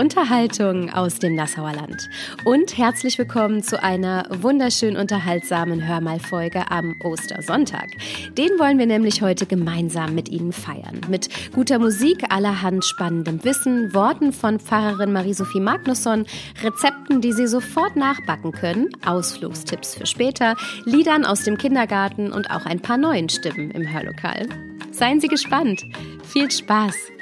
Unterhaltung aus dem Nassauer Land. Und herzlich willkommen zu einer wunderschön unterhaltsamen Hörmalfolge am Ostersonntag. Den wollen wir nämlich heute gemeinsam mit Ihnen feiern. Mit guter Musik, allerhand spannendem Wissen, Worten von Pfarrerin Marie-Sophie Magnusson, Rezepten, die Sie sofort nachbacken können, Ausflugstipps für später, Liedern aus dem Kindergarten und auch ein paar neuen Stimmen im Hörlokal. Seien Sie gespannt. Viel Spaß!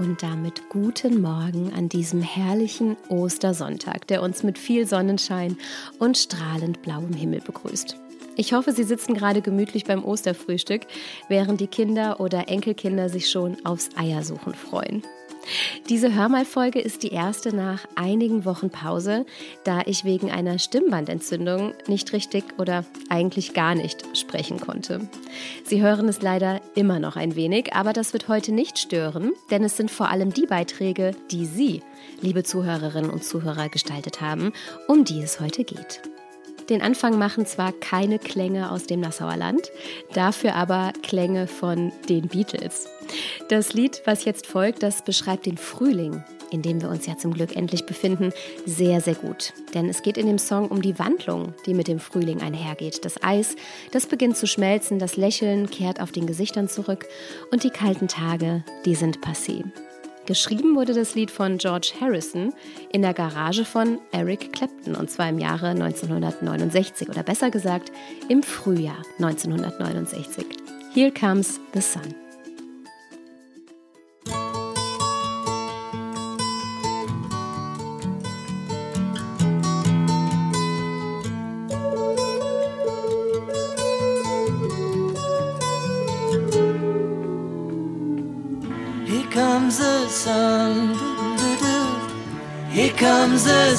Und damit guten Morgen an diesem herrlichen Ostersonntag, der uns mit viel Sonnenschein und strahlend blauem Himmel begrüßt. Ich hoffe, Sie sitzen gerade gemütlich beim Osterfrühstück, während die Kinder oder Enkelkinder sich schon aufs Eiersuchen freuen. Diese Hörmalfolge ist die erste nach einigen Wochen Pause, da ich wegen einer Stimmbandentzündung nicht richtig oder eigentlich gar nicht sprechen konnte. Sie hören es leider immer noch ein wenig, aber das wird heute nicht stören, denn es sind vor allem die Beiträge, die Sie, liebe Zuhörerinnen und Zuhörer, gestaltet haben, um die es heute geht. Den Anfang machen zwar keine Klänge aus dem Nassauer Land, dafür aber Klänge von den Beatles. Das Lied, was jetzt folgt, das beschreibt den Frühling, in dem wir uns ja zum Glück endlich befinden, sehr, sehr gut. Denn es geht in dem Song um die Wandlung, die mit dem Frühling einhergeht. Das Eis, das beginnt zu schmelzen, das Lächeln kehrt auf den Gesichtern zurück und die kalten Tage, die sind passé. Geschrieben wurde das Lied von George Harrison in der Garage von Eric Clapton und zwar im Jahre 1969 oder besser gesagt im Frühjahr 1969. Here comes the sun.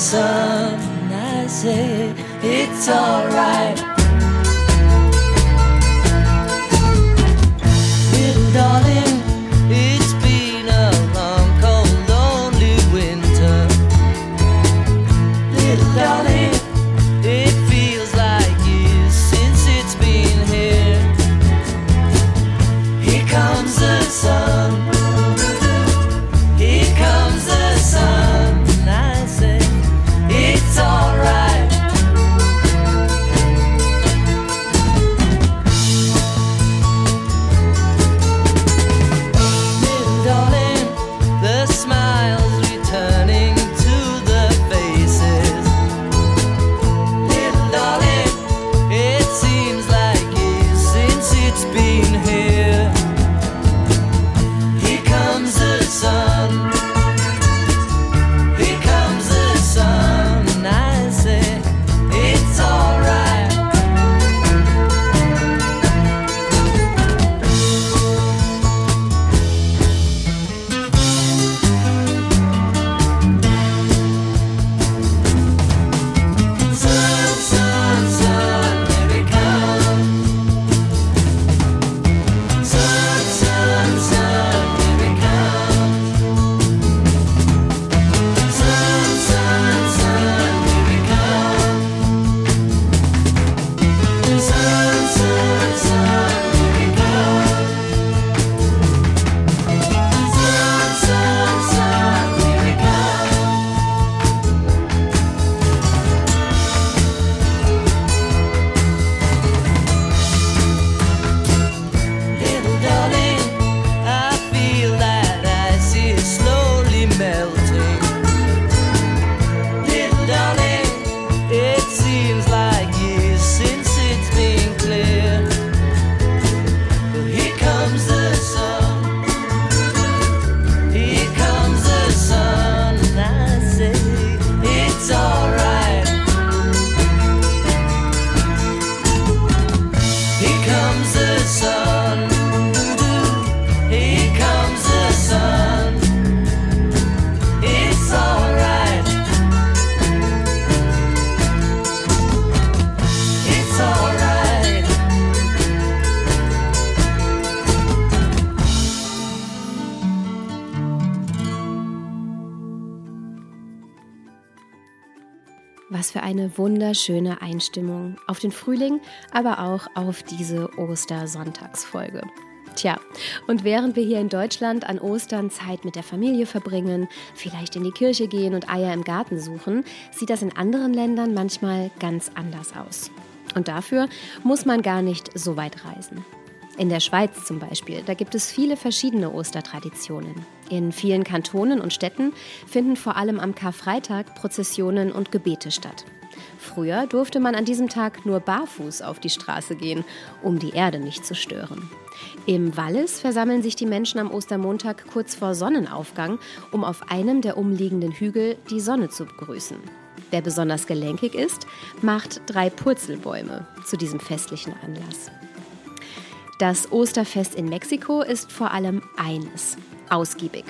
Sun. I say it's alright. Wunderschöne Einstimmung auf den Frühling, aber auch auf diese Ostersonntagsfolge. Tja, und während wir hier in Deutschland an Ostern Zeit mit der Familie verbringen, vielleicht in die Kirche gehen und Eier im Garten suchen, sieht das in anderen Ländern manchmal ganz anders aus. Und dafür muss man gar nicht so weit reisen. In der Schweiz zum Beispiel, da gibt es viele verschiedene Ostertraditionen. In vielen Kantonen und Städten finden vor allem am Karfreitag Prozessionen und Gebete statt. Früher durfte man an diesem Tag nur barfuß auf die Straße gehen, um die Erde nicht zu stören. Im Wallis versammeln sich die Menschen am Ostermontag kurz vor Sonnenaufgang, um auf einem der umliegenden Hügel die Sonne zu begrüßen. Wer besonders gelenkig ist, macht drei Purzelbäume zu diesem festlichen Anlass. Das Osterfest in Mexiko ist vor allem eines, ausgiebig.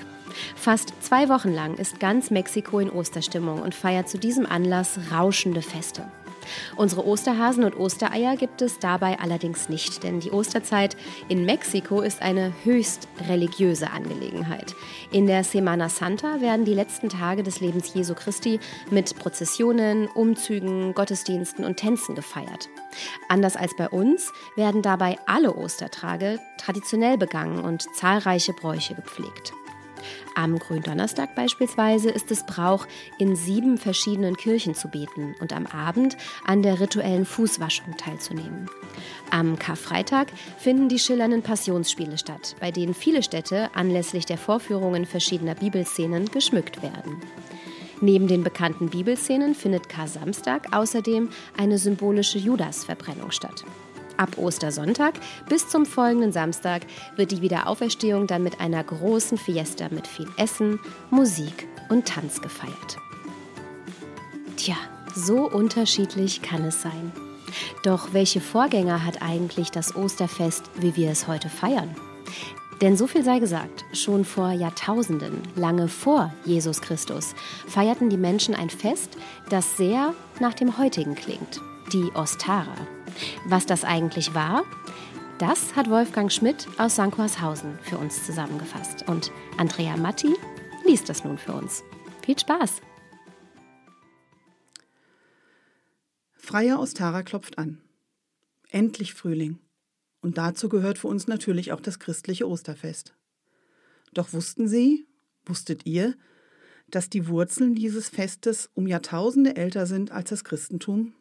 Fast zwei Wochen lang ist ganz Mexiko in Osterstimmung und feiert zu diesem Anlass rauschende Feste. Unsere Osterhasen und Ostereier gibt es dabei allerdings nicht, denn die Osterzeit in Mexiko ist eine höchst religiöse Angelegenheit. In der Semana Santa werden die letzten Tage des Lebens Jesu Christi mit Prozessionen, Umzügen, Gottesdiensten und Tänzen gefeiert. Anders als bei uns werden dabei alle Ostertage traditionell begangen und zahlreiche Bräuche gepflegt. Am Gründonnerstag beispielsweise ist es Brauch, in sieben verschiedenen Kirchen zu beten und am Abend an der rituellen Fußwaschung teilzunehmen. Am Karfreitag finden die schillernden Passionsspiele statt, bei denen viele Städte anlässlich der Vorführungen verschiedener Bibelszenen geschmückt werden. Neben den bekannten Bibelszenen findet Kar-Samstag außerdem eine symbolische Judasverbrennung statt. Ab Ostersonntag bis zum folgenden Samstag wird die Wiederauferstehung dann mit einer großen Fiesta mit viel Essen, Musik und Tanz gefeiert. Tja, so unterschiedlich kann es sein. Doch welche Vorgänger hat eigentlich das Osterfest, wie wir es heute feiern? Denn so viel sei gesagt, schon vor Jahrtausenden, lange vor Jesus Christus, feierten die Menschen ein Fest, das sehr nach dem heutigen klingt, die Ostara. Was das eigentlich war, das hat Wolfgang Schmidt aus Sankorshausen für uns zusammengefasst. Und Andrea Matti liest das nun für uns. Viel Spaß! Freier Ostara klopft an. Endlich Frühling. Und dazu gehört für uns natürlich auch das christliche Osterfest. Doch wussten Sie, wusstet ihr, dass die Wurzeln dieses Festes um Jahrtausende älter sind als das Christentum?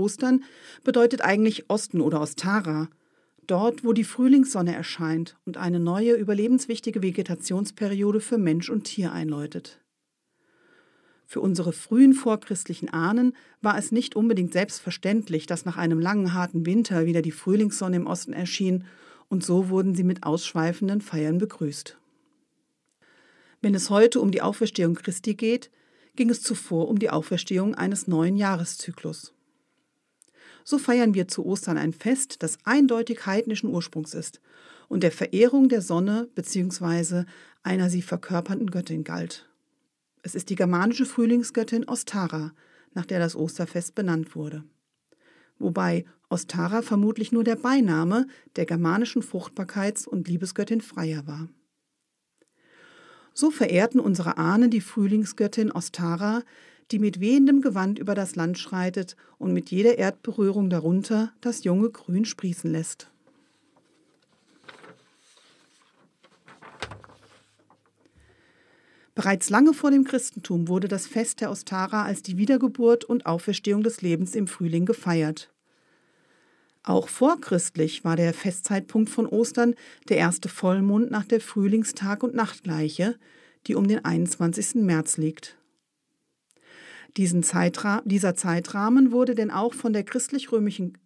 Ostern bedeutet eigentlich Osten oder Ostara, dort, wo die Frühlingssonne erscheint und eine neue, überlebenswichtige Vegetationsperiode für Mensch und Tier einläutet. Für unsere frühen vorchristlichen Ahnen war es nicht unbedingt selbstverständlich, dass nach einem langen, harten Winter wieder die Frühlingssonne im Osten erschien, und so wurden sie mit ausschweifenden Feiern begrüßt. Wenn es heute um die Auferstehung Christi geht, ging es zuvor um die Auferstehung eines neuen Jahreszyklus. So feiern wir zu Ostern ein Fest, das eindeutig heidnischen Ursprungs ist und der Verehrung der Sonne bzw. einer sie verkörpernden Göttin galt. Es ist die germanische Frühlingsgöttin Ostara, nach der das Osterfest benannt wurde. Wobei Ostara vermutlich nur der Beiname der germanischen Fruchtbarkeits- und Liebesgöttin Freya war. So verehrten unsere Ahnen die Frühlingsgöttin Ostara, die mit wehendem Gewand über das Land schreitet und mit jeder Erdberührung darunter das junge Grün sprießen lässt. Bereits lange vor dem Christentum wurde das Fest der Ostara als die Wiedergeburt und Auferstehung des Lebens im Frühling gefeiert. Auch vorchristlich war der Festzeitpunkt von Ostern der erste Vollmond nach der Frühlingstag- und Nachtgleiche, die um den 21. März liegt. Diesen Zeitra dieser Zeitrahmen wurde denn auch von der christlich-römischen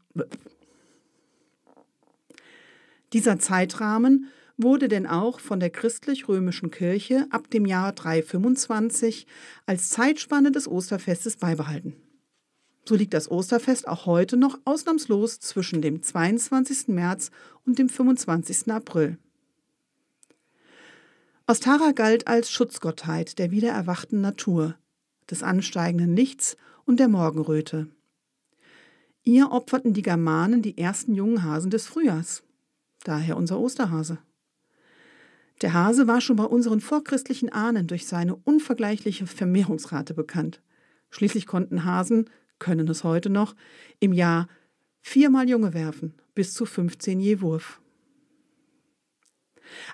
dieser Zeitrahmen wurde denn auch von der christlich-römischen Kirche ab dem Jahr 325 als Zeitspanne des Osterfestes beibehalten. So liegt das Osterfest auch heute noch ausnahmslos zwischen dem 22. März und dem 25. April. Ostara galt als Schutzgottheit der wiedererwachten Natur, des ansteigenden Lichts und der Morgenröte. Ihr opferten die Germanen die ersten jungen Hasen des Frühjahrs, daher unser Osterhase. Der Hase war schon bei unseren vorchristlichen Ahnen durch seine unvergleichliche Vermehrungsrate bekannt. Schließlich konnten Hasen, können es heute noch, im Jahr viermal Junge werfen, bis zu 15 je Wurf.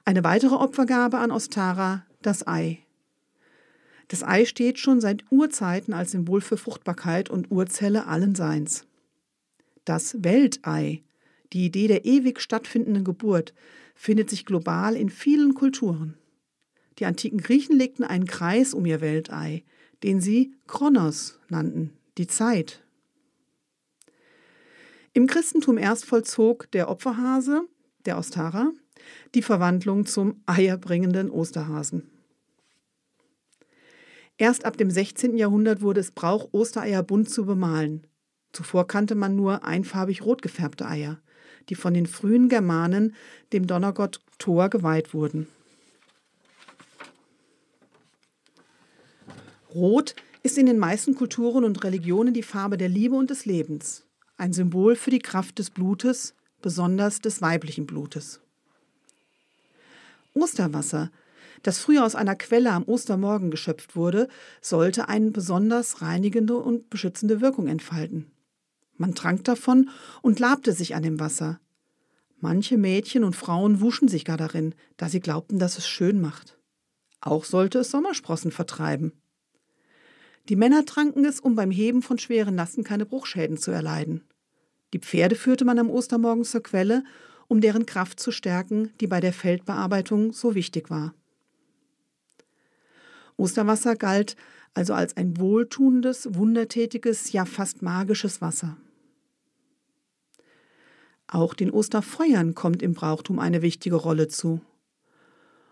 Eine weitere Opfergabe an Ostara, das Ei. Das Ei steht schon seit Urzeiten als Symbol für Fruchtbarkeit und Urzelle allen Seins. Das Weltei, die Idee der ewig stattfindenden Geburt, findet sich global in vielen Kulturen. Die antiken Griechen legten einen Kreis um ihr Weltei, den sie Kronos nannten, die Zeit. Im Christentum erst vollzog der Opferhase, der Ostara, die Verwandlung zum eierbringenden Osterhasen. Erst ab dem 16. Jahrhundert wurde es Brauch, Ostereier bunt zu bemalen. Zuvor kannte man nur einfarbig rot gefärbte Eier, die von den frühen Germanen dem Donnergott Thor geweiht wurden. Rot ist in den meisten Kulturen und Religionen die Farbe der Liebe und des Lebens, ein Symbol für die Kraft des Blutes, besonders des weiblichen Blutes. Osterwasser, das früher aus einer Quelle am Ostermorgen geschöpft wurde, sollte eine besonders reinigende und beschützende Wirkung entfalten. Man trank davon und labte sich an dem Wasser. Manche Mädchen und Frauen wuschen sich gar darin, da sie glaubten, dass es schön macht. Auch sollte es Sommersprossen vertreiben. Die Männer tranken es, um beim Heben von schweren Lasten keine Bruchschäden zu erleiden. Die Pferde führte man am Ostermorgen zur Quelle, um deren Kraft zu stärken, die bei der Feldbearbeitung so wichtig war. Osterwasser galt also als ein wohltuendes, wundertätiges, ja fast magisches Wasser. Auch den Osterfeuern kommt im Brauchtum eine wichtige Rolle zu.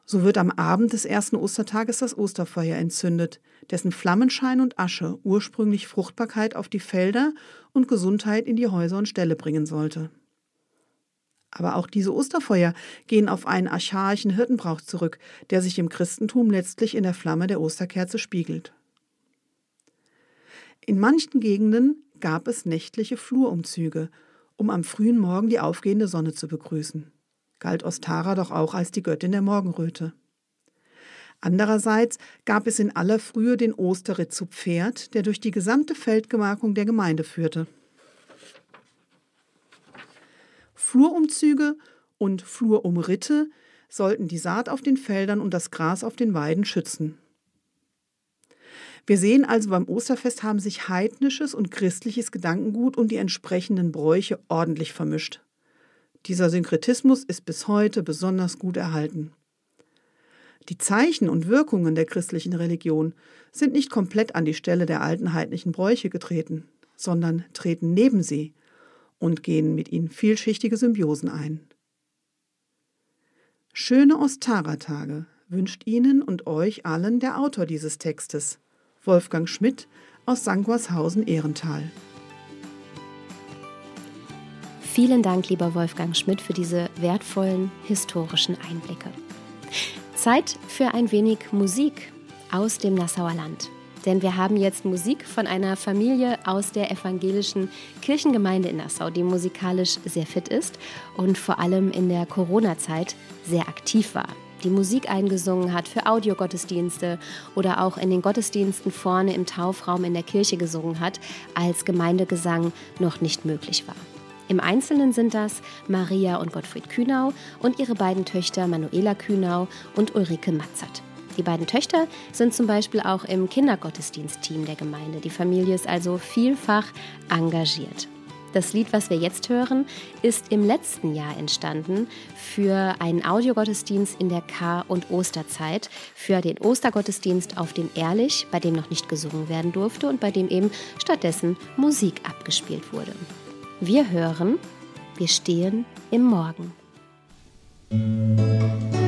So wird am Abend des ersten Ostertages das Osterfeuer entzündet, dessen Flammenschein und Asche ursprünglich Fruchtbarkeit auf die Felder und Gesundheit in die Häuser und Ställe bringen sollte. Aber auch diese Osterfeuer gehen auf einen archaischen Hirtenbrauch zurück, der sich im Christentum letztlich in der Flamme der Osterkerze spiegelt. In manchen Gegenden gab es nächtliche Flurumzüge, um am frühen Morgen die aufgehende Sonne zu begrüßen galt Ostara doch auch als die Göttin der Morgenröte. Andererseits gab es in aller Frühe den Osterritt zu Pferd, der durch die gesamte Feldgemarkung der Gemeinde führte. Flurumzüge und Flurumritte sollten die Saat auf den Feldern und das Gras auf den Weiden schützen. Wir sehen also beim Osterfest haben sich heidnisches und christliches Gedankengut und die entsprechenden Bräuche ordentlich vermischt. Dieser Synkretismus ist bis heute besonders gut erhalten. Die Zeichen und Wirkungen der christlichen Religion sind nicht komplett an die Stelle der alten heidnischen Bräuche getreten, sondern treten neben sie und gehen mit ihnen vielschichtige Symbiosen ein. Schöne Ostara-Tage wünscht Ihnen und euch allen der Autor dieses Textes, Wolfgang Schmidt aus Sangershausen-Ehrental. Vielen Dank, lieber Wolfgang Schmidt, für diese wertvollen historischen Einblicke. Zeit für ein wenig Musik aus dem Nassauer Land. Denn wir haben jetzt Musik von einer Familie aus der evangelischen Kirchengemeinde in Nassau, die musikalisch sehr fit ist und vor allem in der Corona-Zeit sehr aktiv war. Die Musik eingesungen hat für Audiogottesdienste oder auch in den Gottesdiensten vorne im Taufraum in der Kirche gesungen hat, als Gemeindegesang noch nicht möglich war. Im Einzelnen sind das Maria und Gottfried Kühnau und ihre beiden Töchter Manuela Kühnau und Ulrike Matzert. Die beiden Töchter sind zum Beispiel auch im Kindergottesdienstteam der Gemeinde. Die Familie ist also vielfach engagiert. Das Lied, was wir jetzt hören, ist im letzten Jahr entstanden für einen Audiogottesdienst in der Kar- und Osterzeit, für den Ostergottesdienst auf dem Ehrlich, bei dem noch nicht gesungen werden durfte und bei dem eben stattdessen Musik abgespielt wurde. Wir hören, wir stehen im Morgen. Wir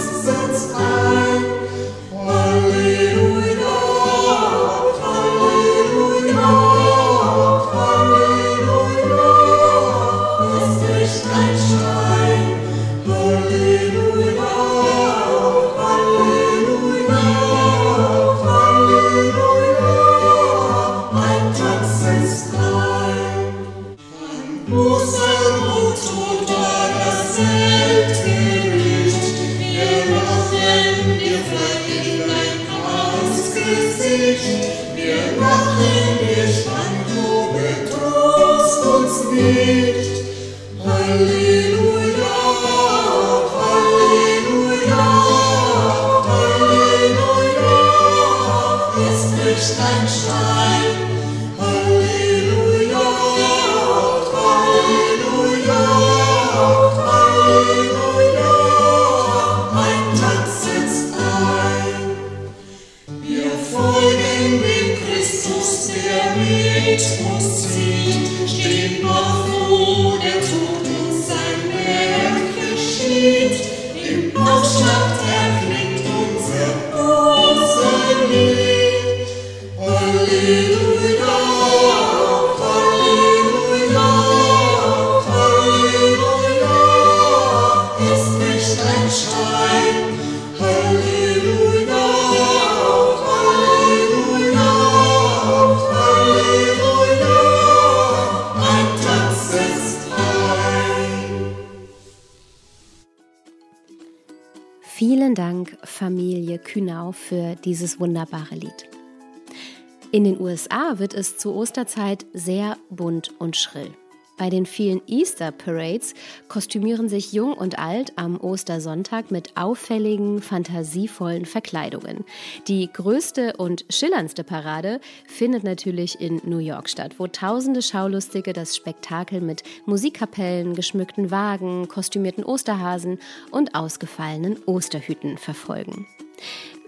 Familie Kühnau, für dieses wunderbare Lied. In den USA wird es zur Osterzeit sehr bunt und schrill. Bei den vielen Easter Parades kostümieren sich Jung und Alt am Ostersonntag mit auffälligen, fantasievollen Verkleidungen. Die größte und schillerndste Parade findet natürlich in New York statt, wo tausende Schaulustige das Spektakel mit Musikkapellen, geschmückten Wagen, kostümierten Osterhasen und ausgefallenen Osterhüten verfolgen.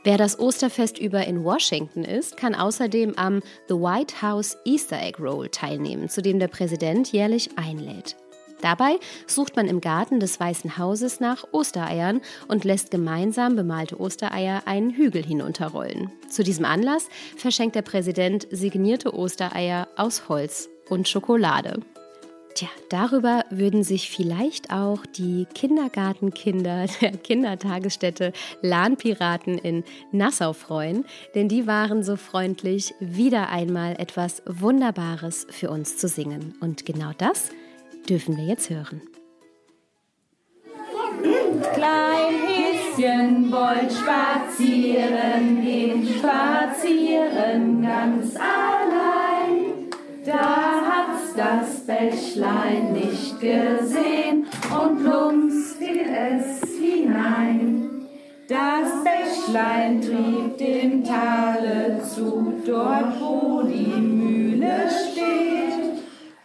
Wer das Osterfest über in Washington ist, kann außerdem am The White House Easter Egg Roll teilnehmen, zu dem der Präsident jährlich einlädt. Dabei sucht man im Garten des Weißen Hauses nach Ostereiern und lässt gemeinsam bemalte Ostereier einen Hügel hinunterrollen. Zu diesem Anlass verschenkt der Präsident signierte Ostereier aus Holz und Schokolade. Tja, darüber würden sich vielleicht auch die Kindergartenkinder der Kindertagesstätte Lahnpiraten in Nassau freuen, denn die waren so freundlich, wieder einmal etwas Wunderbares für uns zu singen. Und genau das dürfen wir jetzt hören. Klein Häschen wollt spazieren gehen, spazieren ganz allein. Da hat's das Bächlein nicht gesehen und plumps fiel es hinein. Das Bächlein trieb dem Tale zu, dort wo die Mühle steht.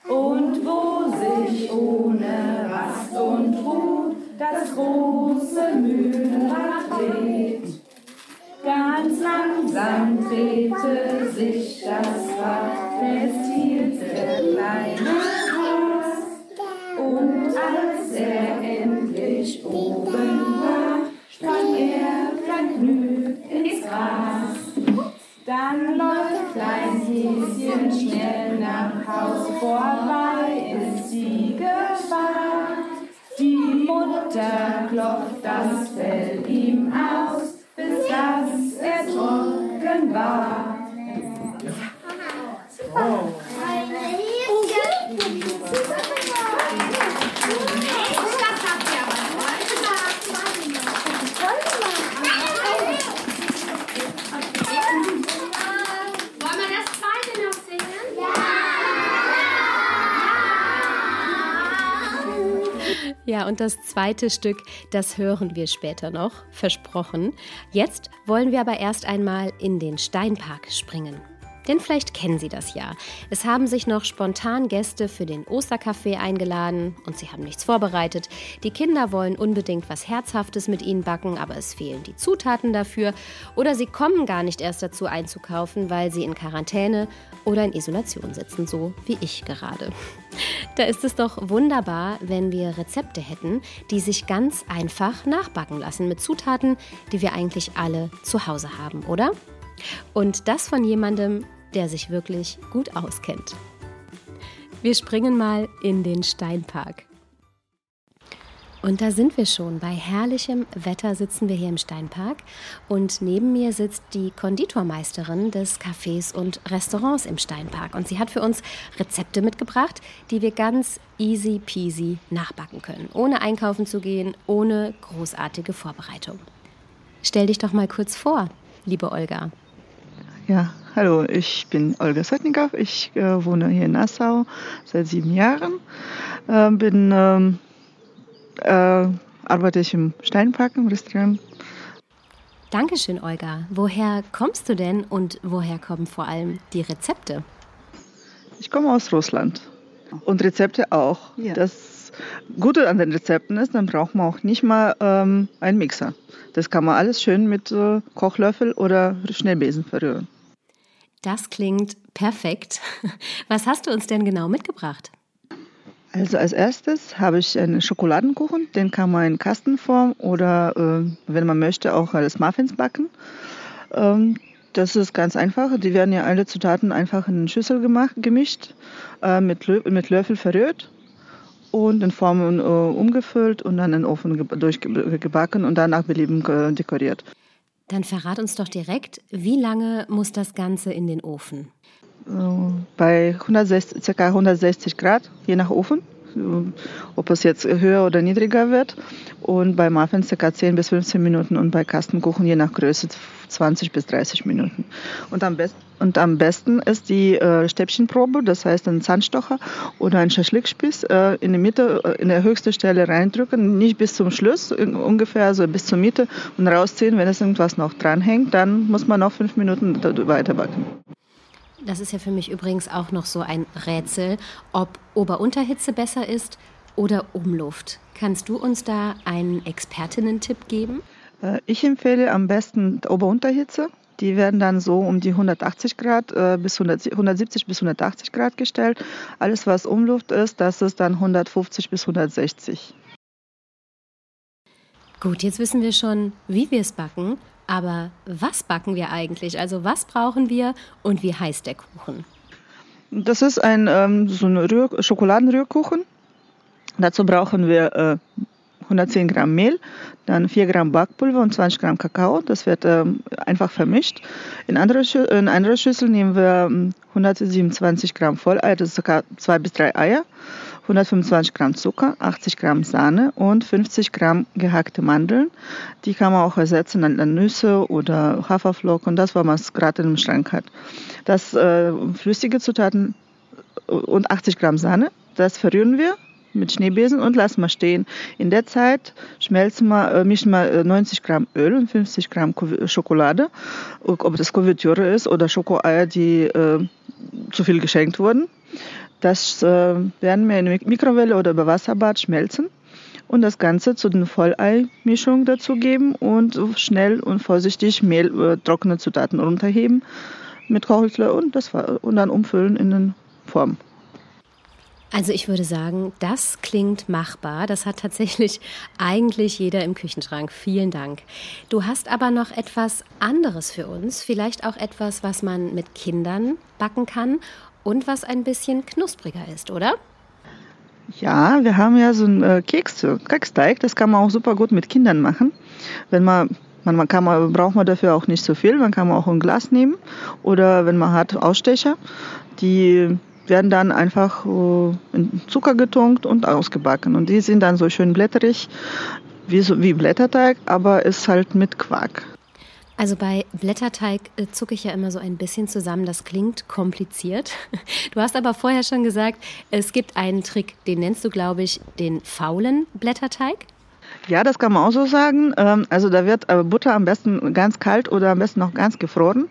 Und wo sich ohne Rast und Ruhe das große Mühlenrad dreht. Ganz langsam drehte sich das Rad, es hielt endlich oben war, sprang er vergnügt ins Gras. Dann läuft Klein Häschen schnell nach Haus vorbei, zweite Stück, das hören wir später noch, versprochen. Jetzt wollen wir aber erst einmal in den Steinpark springen. Denn vielleicht kennen Sie das ja. Es haben sich noch spontan Gäste für den Osterkaffee eingeladen und sie haben nichts vorbereitet. Die Kinder wollen unbedingt was Herzhaftes mit ihnen backen, aber es fehlen die Zutaten dafür. Oder sie kommen gar nicht erst dazu einzukaufen, weil sie in Quarantäne oder in Isolation sitzen, so wie ich gerade. Da ist es doch wunderbar, wenn wir Rezepte hätten, die sich ganz einfach nachbacken lassen mit Zutaten, die wir eigentlich alle zu Hause haben, oder? Und das von jemandem, der sich wirklich gut auskennt. Wir springen mal in den Steinpark. Und da sind wir schon. Bei herrlichem Wetter sitzen wir hier im Steinpark und neben mir sitzt die Konditormeisterin des Cafés und Restaurants im Steinpark. Und sie hat für uns Rezepte mitgebracht, die wir ganz easy peasy nachbacken können, ohne einkaufen zu gehen, ohne großartige Vorbereitung. Stell dich doch mal kurz vor, liebe Olga. Ja, hallo, ich bin Olga Sotnikow. Ich äh, wohne hier in Nassau seit sieben Jahren. Äh, bin, ähm, äh, arbeite ich im Steinpark im Restaurant. Dankeschön, Olga. Woher kommst du denn und woher kommen vor allem die Rezepte? Ich komme aus Russland und Rezepte auch. Ja. Das Gute an den Rezepten ist, dann braucht man auch nicht mal ähm, einen Mixer. Das kann man alles schön mit äh, Kochlöffel oder Schnellbesen verrühren. Das klingt perfekt. Was hast du uns denn genau mitgebracht? Also als erstes habe ich einen Schokoladenkuchen, den kann man in Kastenform oder, äh, wenn man möchte, auch als Muffins backen. Ähm, das ist ganz einfach. Die werden ja alle Zutaten einfach in eine Schüssel gemacht, gemischt, äh, mit, Lö mit Löffel verrührt und in Formen äh, umgefüllt und dann in den Ofen ge durchgebacken und dann nach Belieben äh, dekoriert. Dann verrat uns doch direkt, wie lange muss das Ganze in den Ofen? Bei 160, ca. 160 Grad, je nach Ofen, ob es jetzt höher oder niedriger wird. Und bei Muffins ca. 10 bis 15 Minuten und bei Kastenkuchen je nach Größe 20 bis 30 Minuten. Und am, best und am besten ist die äh, Stäbchenprobe, das heißt ein Zahnstocher oder ein Schaschlikspieß äh, in die Mitte, äh, in der höchste Stelle reindrücken, nicht bis zum Schluss, in- ungefähr so bis zur Mitte und rausziehen. Wenn es irgendwas noch dranhängt, dann muss man noch fünf Minuten da- weiter backen. Das ist ja für mich übrigens auch noch so ein Rätsel, ob Ober-Unterhitze besser ist oder Umluft. Kannst du uns da einen Expertinnen-Tipp geben? Äh, Ich empfehle am besten Ober-Unterhitze. Die werden dann so um die 180 Grad äh, bis 100, 170 bis 180 Grad gestellt. Alles, was Umluft ist, das ist dann 150 bis 160. Gut, jetzt wissen wir schon, wie wir es backen, aber was backen wir eigentlich? Also was brauchen wir und wie heißt der Kuchen? Das ist ein ähm, so ein Rühr Schokoladenrührkuchen. Dazu brauchen wir äh, 110 Gramm Mehl, dann 4 Gramm Backpulver und 20 Gramm Kakao. Das wird ähm, einfach vermischt. In andere, Schü in andere Schüssel nehmen wir ähm, 127 Gramm Vollei, das ist ca. 2 bis 3 Eier, 125 Gramm Zucker, 80 Gramm Sahne und 50 Gramm gehackte Mandeln. Die kann man auch ersetzen an, Nüsse oder Haferflocken, das, was man gerade im Schrank hat. Das äh, flüssige Zutaten und 80 Gramm Sahne, das verrühren wir mit Schneebesen und lassen wir stehen. In der Zeit schmelzen wir, äh, mischen wir äh, 90 Gramm Öl und 50 Gramm Kuv- Schokolade, ob das Kuvertüre ist oder Schokoeier, die äh, zu viel geschenkt wurden. Das äh, werden wir in der Mikrowelle oder über Wasserbad schmelzen und das Ganze zu den Volleimischung dazugeben und schnell und vorsichtig Mehl, äh, trockene Zutaten runterheben mit Kochlöffel und, und dann umfüllen in den Form. Also ich würde sagen, das klingt machbar. Das hat tatsächlich eigentlich jeder im Küchenschrank. Vielen Dank. Du hast aber noch etwas anderes für uns. Vielleicht auch etwas, was man mit Kindern backen kann und was ein bisschen knuspriger ist, oder? Ja, wir haben ja so einen äh, Keks, Keksteig, das kann man auch super gut mit Kindern machen. Wenn man, man, man kann man, braucht man dafür auch nicht so viel, man kann man auch ein Glas nehmen oder wenn man hat Ausstecher, die werden dann einfach äh, in Zucker getunkt und ausgebacken und die sind dann so schön blätterig, wie, so, wie Blätterteig, aber ist halt mit Quark. Also bei Blätterteig äh, zucke ich ja immer so ein bisschen zusammen. Das klingt kompliziert. Du hast aber vorher schon gesagt, es gibt einen Trick, den nennst du, glaube ich, den faulen Blätterteig. Ja, das kann man auch so sagen. Ähm, Also da wird äh, Butter am besten ganz kalt oder am besten noch ganz gefroren.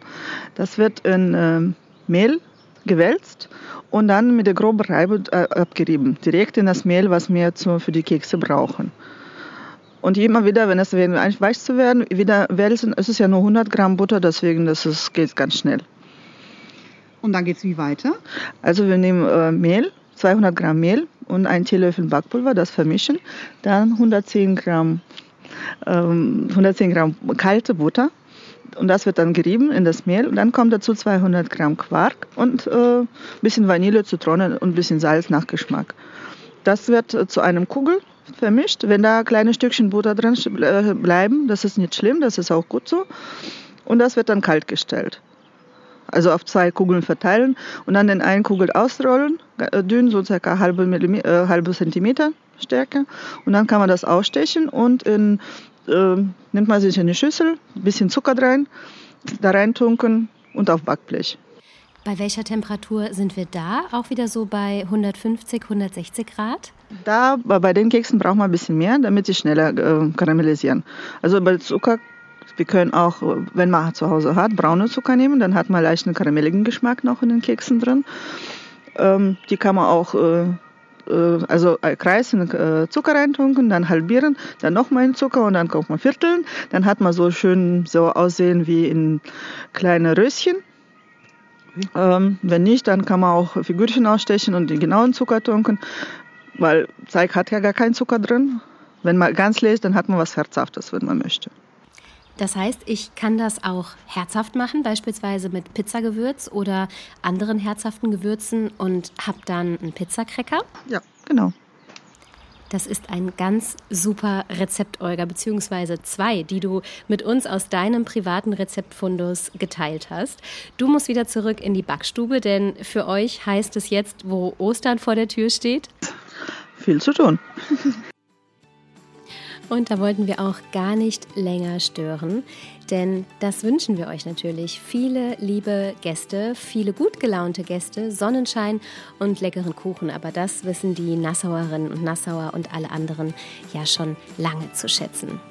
Das wird in ähm, Mehl gewälzt und dann mit der groben Reibe äh, abgerieben. Direkt in das Mehl, was wir zu, für die Kekse brauchen. Und immer wieder, wenn es weich zu werden, wieder wälzen. Es ist ja nur 100 Gramm Butter, deswegen das ist, geht ganz schnell. Und dann geht es wie weiter? Also wir nehmen äh, Mehl, 200 Gramm Mehl und einen Teelöffel Backpulver, das vermischen. Dann 110 Gramm, ähm, 110 Gramm kalte Butter und das wird dann gerieben in das Mehl. Und dann kommt dazu 200 Gramm Quark und äh, ein bisschen Vanille, Zitrone und ein bisschen Salz nach Geschmack. Das wird äh, zu einem Kugel vermischt. Wenn da kleine Stückchen Butter drin äh, bleiben, das ist nicht schlimm, das ist auch gut so. Und das wird dann kalt gestellt. Also auf zwei Kugeln verteilen und dann in eine Kugel ausrollen, äh, dünn, so circa halbe, äh, halbe Zentimeter Stärke. Und dann kann man das ausstechen und in, äh, nimmt man sich eine Schüssel, ein bisschen Zucker rein, da reintunken und auf Backblech. Bei welcher Temperatur sind wir da? Auch wieder so bei 150, 160 Grad? Da bei den Keksen braucht man ein bisschen mehr, damit sie schneller äh, karamellisieren. Also bei Zucker, wir können auch, wenn man zu Hause hat, braune Zucker nehmen, dann hat man leicht einen karamelligen Geschmack noch in den Keksen drin. Ähm, die kann man auch äh, äh, also ein Kreis in äh, Zucker reintunken, dann halbieren, dann nochmal in Zucker und dann kommt man vierteln. Dann hat man so schön so aussehen wie in kleine Röschen. Ähm, wenn nicht, dann kann man auch Figürchen ausstechen und den genauen Zucker tunken, weil Teig hat ja gar keinen Zucker drin. Wenn man ganz ist, dann hat man was Herzhaftes, wenn man möchte. Das heißt, ich kann das auch herzhaft machen, beispielsweise mit Pizzagewürz oder anderen herzhaften Gewürzen und habe dann einen Pizzacracker. Ja, genau. Das ist ein ganz super Rezept, Olga, beziehungsweise zwei, die du mit uns aus deinem privaten Rezeptfundus geteilt hast. Du musst wieder zurück in die Backstube, denn für euch heißt es jetzt, wo Ostern vor der Tür steht. Viel zu tun. Und da wollten wir auch gar nicht länger stören, denn das wünschen wir euch natürlich. Viele liebe Gäste, viele gut gelaunte Gäste, Sonnenschein und leckeren Kuchen. Aber das wissen die Nassauerinnen und Nassauer und alle anderen ja schon lange zu schätzen.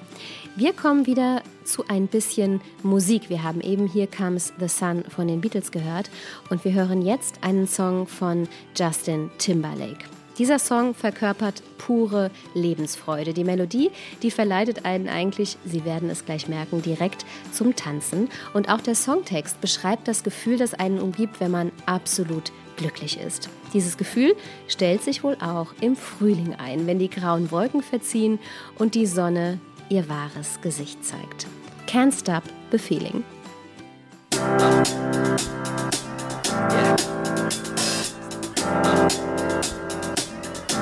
Wir kommen wieder zu ein bisschen Musik. Wir haben eben hier Comes the Sun von den Beatles gehört und wir hören jetzt einen Song von Justin Timberlake. Dieser Song verkörpert pure Lebensfreude. Die Melodie, die verleitet einen eigentlich, Sie werden es gleich merken, direkt zum Tanzen. Und auch der Songtext beschreibt das Gefühl, das einen umgibt, wenn man absolut glücklich ist. Dieses Gefühl stellt sich wohl auch im Frühling ein, wenn die grauen Wolken verziehen und die Sonne ihr wahres Gesicht zeigt. Can't stop the feeling.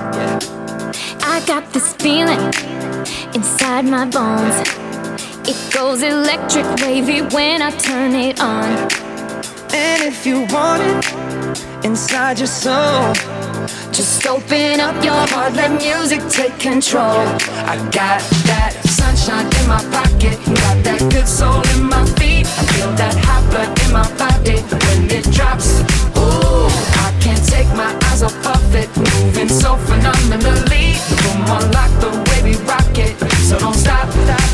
I got this feeling inside my bones. It goes electric wavy when I turn it on. And if you want it inside your soul, Just open up your heart, let music take control. I got that sunshine in my pocket, got that good soul in my feet. I feel that hot blood in my body when it drops. Can't take my eyes off of it, moving so phenomenally. Come on, like the way we rock it, so don't stop. Under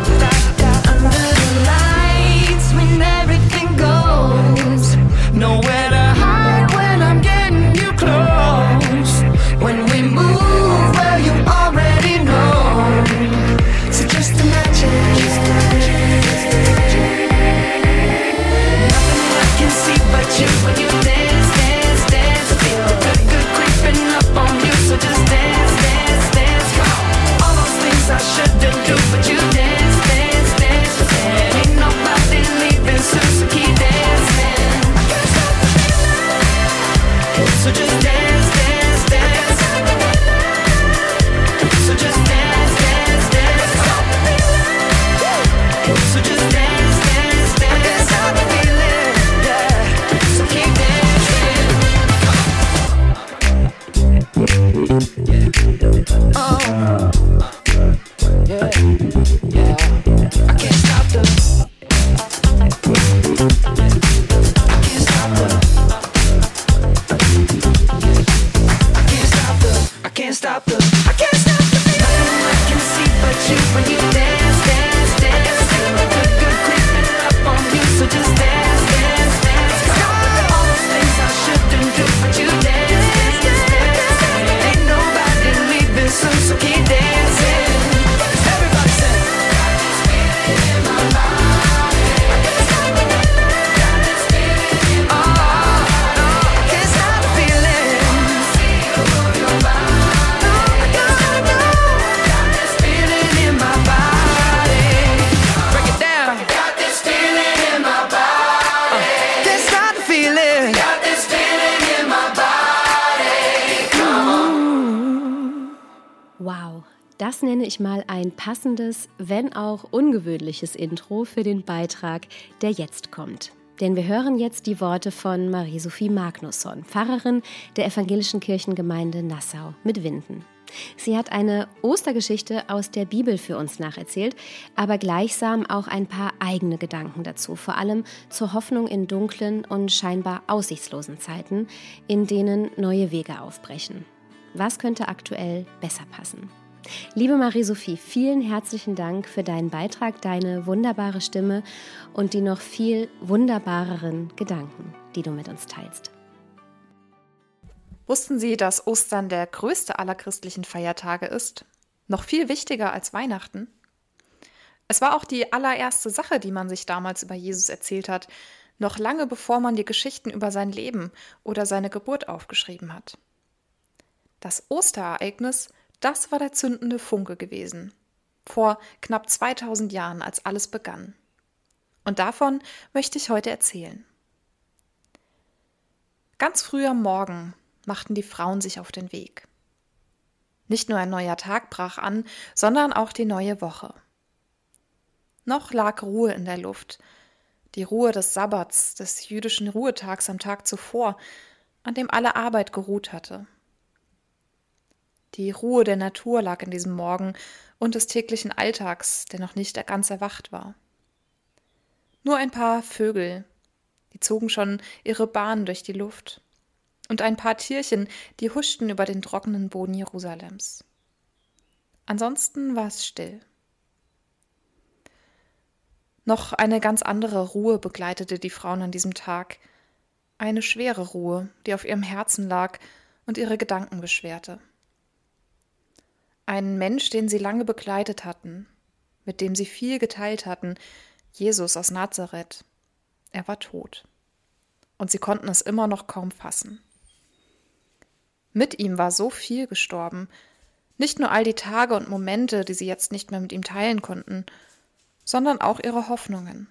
Ungewöhnliches Intro für den Beitrag, der jetzt kommt. Denn wir hören jetzt die Worte von Marie-Sophie Magnusson, Pfarrerin der evangelischen Kirchengemeinde Nassau mit Winden. Sie hat eine Ostergeschichte aus der Bibel für uns nacherzählt, aber gleichsam auch ein paar eigene Gedanken dazu, vor allem zur Hoffnung in dunklen und scheinbar aussichtslosen Zeiten, in denen neue Wege aufbrechen. Was könnte aktuell besser passen? Liebe Marie-Sophie, vielen herzlichen Dank für deinen Beitrag, deine wunderbare Stimme und die noch viel wunderbareren Gedanken, die du mit uns teilst. Wussten Sie, dass Ostern der größte aller christlichen Feiertage ist? Noch viel wichtiger als Weihnachten? Es war auch die allererste Sache, die man sich damals über Jesus erzählt hat, noch lange bevor man die Geschichten über sein Leben oder seine Geburt aufgeschrieben hat. Das Osterereignis, das war der zündende Funke gewesen. Vor knapp 2000 Jahren, als alles begann. Und davon möchte ich heute erzählen. Ganz früh am Morgen machten die Frauen sich auf den Weg. Nicht nur ein neuer Tag brach an, sondern auch die neue Woche. Noch lag Ruhe in der Luft, die Ruhe des Sabbats, des jüdischen Ruhetags am Tag zuvor, an dem alle Arbeit geruht hatte. Die Ruhe der Natur lag in diesem Morgen und des täglichen Alltags, der noch nicht ganz erwacht war. Nur ein paar Vögel, die zogen schon ihre Bahn durch die Luft, und ein paar Tierchen, die huschten über den trockenen Boden Jerusalems. Ansonsten war es still. Noch eine ganz andere Ruhe begleitete die Frauen an diesem Tag, eine schwere Ruhe, die auf ihrem Herzen lag und ihre Gedanken beschwerte. Ein Mensch, den sie lange begleitet hatten, mit dem sie viel geteilt hatten, Jesus aus Nazareth. Er war tot. Und sie konnten es immer noch kaum fassen. Mit ihm war so viel gestorben, nicht nur all die Tage und Momente, die sie jetzt nicht mehr mit ihm teilen konnten, sondern auch ihre Hoffnungen.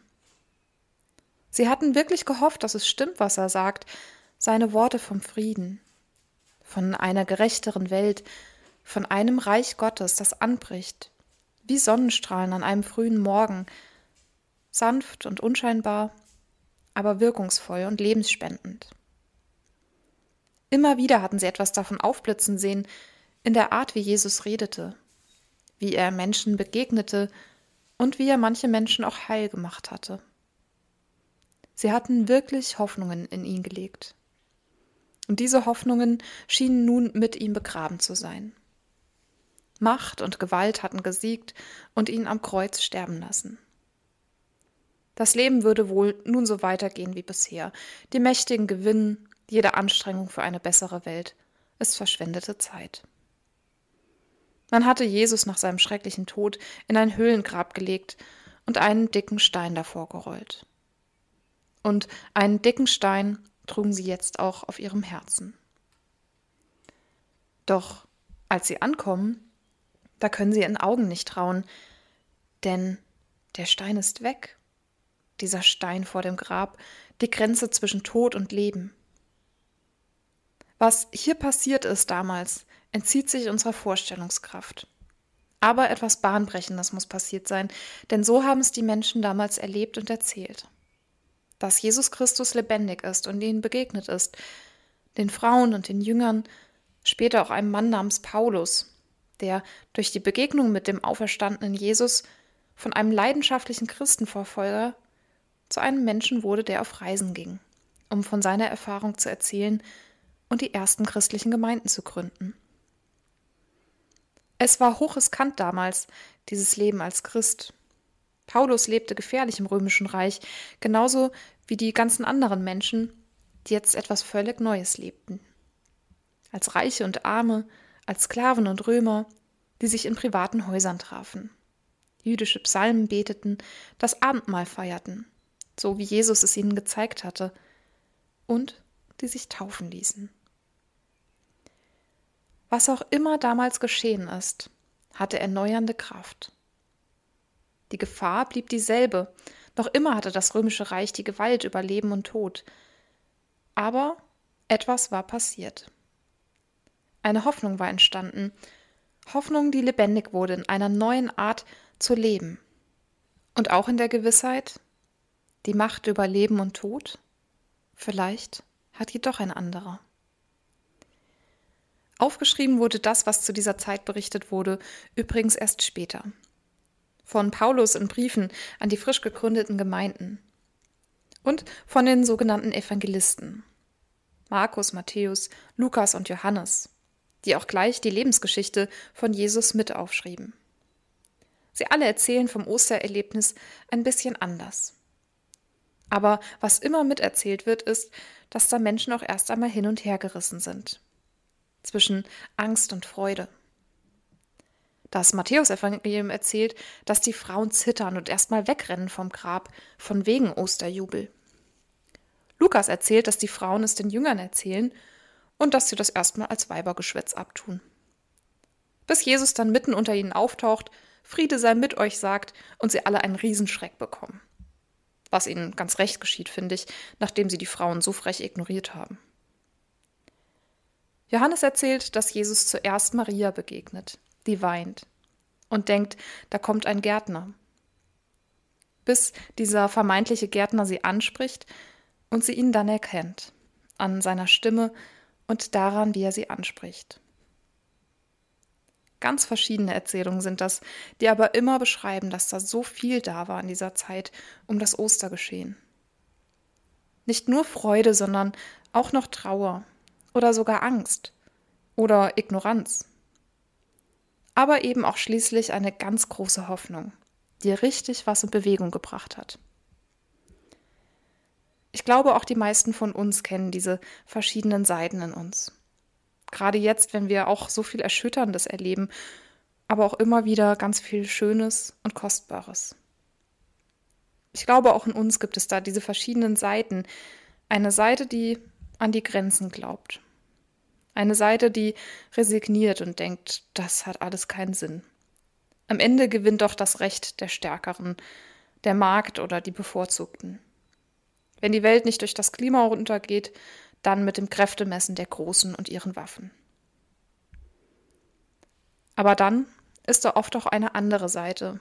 Sie hatten wirklich gehofft, dass es stimmt, was er sagt, seine Worte vom Frieden, von einer gerechteren Welt, von einem Reich Gottes, das anbricht, wie Sonnenstrahlen an einem frühen Morgen, sanft und unscheinbar, aber wirkungsvoll und lebensspendend. Immer wieder hatten sie etwas davon aufblitzen sehen, in der Art, wie Jesus redete, wie er Menschen begegnete und wie er manche Menschen auch heil gemacht hatte. Sie hatten wirklich Hoffnungen in ihn gelegt. Und diese Hoffnungen schienen nun mit ihm begraben zu sein. Macht und Gewalt hatten gesiegt und ihn am Kreuz sterben lassen. Das Leben würde wohl nun so weitergehen wie bisher. Die Mächtigen gewinnen, jede Anstrengung für eine bessere Welt ist verschwendete Zeit. Man hatte Jesus nach seinem schrecklichen Tod in ein Höhlengrab gelegt und einen dicken Stein davor gerollt. Und einen dicken Stein trugen sie jetzt auch auf ihrem Herzen. Doch als sie ankommen, da können sie ihren Augen nicht trauen, denn der Stein ist weg. Dieser Stein vor dem Grab, die Grenze zwischen Tod und Leben. Was hier passiert ist damals, entzieht sich unserer Vorstellungskraft. Aber etwas Bahnbrechendes muss passiert sein, denn so haben es die Menschen damals erlebt und erzählt. Dass Jesus Christus lebendig ist und ihnen begegnet ist, den Frauen und den Jüngern, Später auch einem Mann namens Paulus, der durch die Begegnung mit dem auferstandenen Jesus von einem leidenschaftlichen Christenverfolger zu einem Menschen wurde, der auf Reisen ging, um von seiner Erfahrung zu erzählen und die ersten christlichen Gemeinden zu gründen. Es war hochriskant damals, dieses Leben als Christ. Paulus lebte gefährlich im römischen Reich, genauso wie die ganzen anderen Menschen, die jetzt etwas völlig Neues lebten. Als Reiche und Arme, als Sklaven und Römer, die sich in privaten Häusern trafen, jüdische Psalmen beteten, das Abendmahl feierten, so wie Jesus es ihnen gezeigt hatte, und die sich taufen ließen. Was auch immer damals geschehen ist, hatte erneuernde Kraft. Die Gefahr blieb dieselbe, noch immer hatte das römische Reich die Gewalt über Leben und Tod. Aber etwas war passiert. Eine Hoffnung war entstanden, Hoffnung, die lebendig wurde in einer neuen Art zu leben. Und auch in der Gewissheit, die Macht über Leben und Tod, vielleicht hat jedoch ein anderer. Aufgeschrieben wurde das, was zu dieser Zeit berichtet wurde, übrigens erst später. Von Paulus in Briefen an die frisch gegründeten Gemeinden. Und von den sogenannten Evangelisten. Markus, Matthäus, Lukas und Johannes, die auch gleich die Lebensgeschichte von Jesus mit aufschrieben. Sie alle erzählen vom Ostererlebnis ein bisschen anders. Aber was immer miterzählt wird, ist, dass da Menschen auch erst einmal hin und her gerissen sind zwischen Angst und Freude. Das Matthäusevangelium erzählt, dass die Frauen zittern und erstmal wegrennen vom Grab, von wegen Osterjubel. Lukas erzählt, dass die Frauen es den Jüngern erzählen und dass sie das erstmal als Weibergeschwätz abtun. Bis Jesus dann mitten unter ihnen auftaucht, Friede sei mit euch sagt und sie alle einen Riesenschreck bekommen. Was ihnen ganz recht geschieht, finde ich, nachdem sie die Frauen so frech ignoriert haben. Johannes erzählt, dass Jesus zuerst Maria begegnet, die weint und denkt, da kommt ein Gärtner. Bis dieser vermeintliche Gärtner sie anspricht und sie ihn dann erkennt, an seiner Stimme und daran, wie er sie anspricht. Ganz verschiedene Erzählungen sind das, die aber immer beschreiben, dass da so viel da war in dieser Zeit um das Ostergeschehen. Nicht nur Freude, sondern auch noch Trauer, oder sogar Angst oder Ignoranz. Aber eben auch schließlich eine ganz große Hoffnung, die richtig was in Bewegung gebracht hat. Ich glaube, auch die meisten von uns kennen diese verschiedenen Seiten in uns. Gerade jetzt, wenn wir auch so viel Erschütterndes erleben, aber auch immer wieder ganz viel Schönes und Kostbares. Ich glaube, auch in uns gibt es da diese verschiedenen Seiten. Eine Seite, die an die Grenzen glaubt. Eine Seite, die resigniert und denkt, das hat alles keinen Sinn. Am Ende gewinnt doch das Recht der Stärkeren, der Markt oder die Bevorzugten. Wenn die Welt nicht durch das Klima runtergeht, dann mit dem Kräftemessen der Großen und ihren Waffen. Aber dann ist da oft auch eine andere Seite.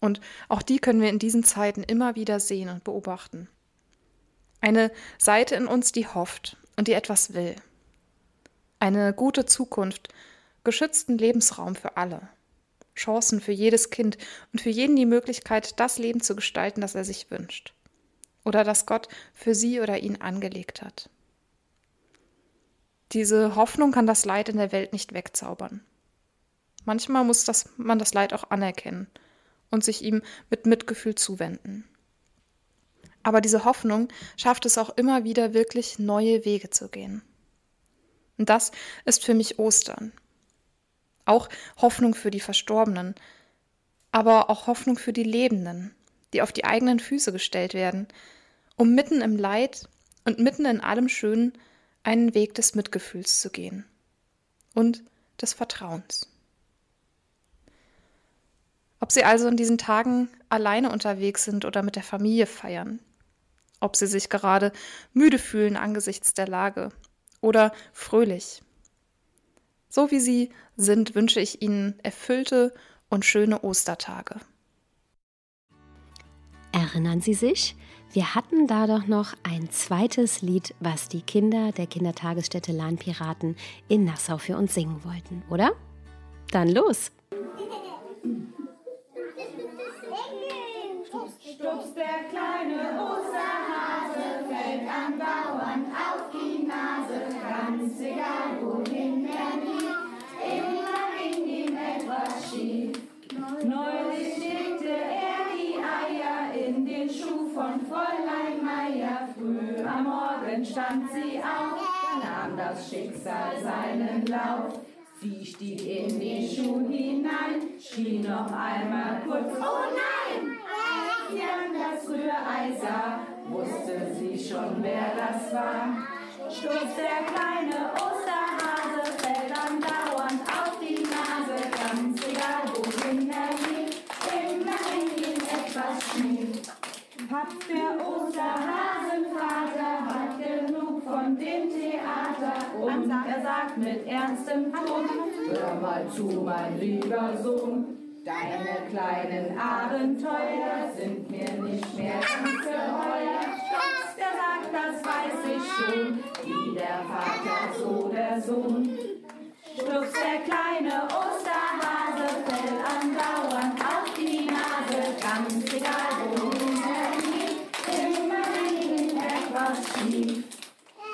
Und auch die können wir in diesen Zeiten immer wieder sehen und beobachten. Eine Seite in uns, die hofft und die etwas will. Eine gute Zukunft, geschützten Lebensraum für alle. Chancen für jedes Kind und für jeden die Möglichkeit, das Leben zu gestalten, das er sich wünscht. Oder das Gott für sie oder ihn angelegt hat. Diese Hoffnung kann das Leid in der Welt nicht wegzaubern. Manchmal muss das, man das Leid auch anerkennen und sich ihm mit Mitgefühl zuwenden. Aber diese Hoffnung schafft es auch immer wieder wirklich neue Wege zu gehen. Und das ist für mich Ostern. Auch Hoffnung für die Verstorbenen, aber auch Hoffnung für die Lebenden, die auf die eigenen Füße gestellt werden, um mitten im Leid und mitten in allem Schönen einen Weg des Mitgefühls zu gehen und des Vertrauens. Ob Sie also in diesen Tagen alleine unterwegs sind oder mit der Familie feiern, ob sie sich gerade müde fühlen angesichts der Lage oder fröhlich. So wie sie sind, wünsche ich ihnen erfüllte und schöne Ostertage. Erinnern Sie sich? Wir hatten da doch noch ein zweites Lied, was die Kinder der Kindertagesstätte Lahnpiraten in Nassau für uns singen wollten, oder? Dann los! Stups, der kleine Osterhase fällt andauernd auf die Nase, ganz egal wohin er geht, immer ging ihm etwas schief. Neulich legte er die Eier den Schuh von Fräulein Meier. Früh am Morgen stand sie auf, da nahm das Schicksal seinen Lauf. Sie stieg in den Schuh hinein, schrie noch einmal kurz, oh nein! Als sie an das Rührei sah, wusste sie schon, wer das war. Sturz der kleine Osterhase fällt andauernd auf die Nase, ganz egal wohin er geht, immer in ihm etwas schief. Hat der Osterhasenvater hat genug von dem Theater. Und er sagt mit ernstem Ton, hör mal zu, mein lieber Sohn, deine kleinen Abenteuer sind mir nicht mehr ganz geheuer. Stups, der sagt, das weiß ich schon, wie der Vater, so der Sohn. Stups, der kleine Osterhase fällt andauernd auf die Nase, ganz egal wohin er geht, immer in schief.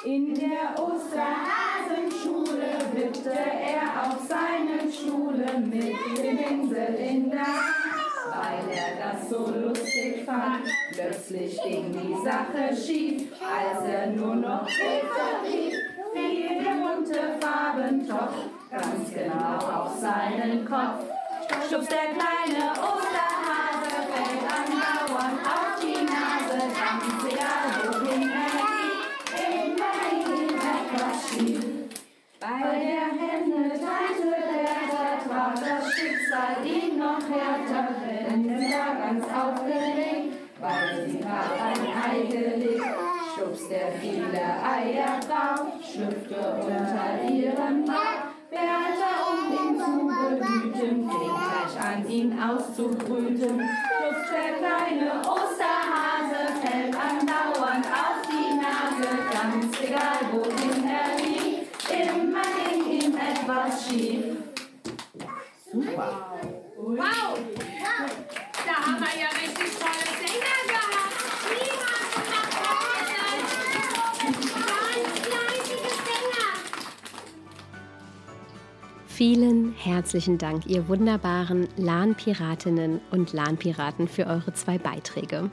In der Osterhasenschule wippte er auf seinem Stuhle mit dem Pinsel in der Hand, weil er das so lustig fand. Plötzlich ging die Sache schief, als er nur noch Hilfe rief. Fiel der bunte Farbentopf ganz genau auf seinen Kopf. Stups der kleine Osterhase fällt andauernd auf die Nase, ganz egal wohin er geht, immer in ihm etwas schief. Bei der Hände Tante Bertha traf das Schicksal ihn noch härter, denn er war ganz aufgeregt, weil sie grad ein Ei gelegt. Stups der viele Eier drauf, schlüpfte unter ihren Bauch. Bertha, um ihn zu behüten, fing gleich an, ihn auszubrüten. Stups der kleine Osterhase Vielen herzlichen Dank, ihr wunderbaren Lahnpiratinnen und Lahnpiraten, für eure zwei Beiträge.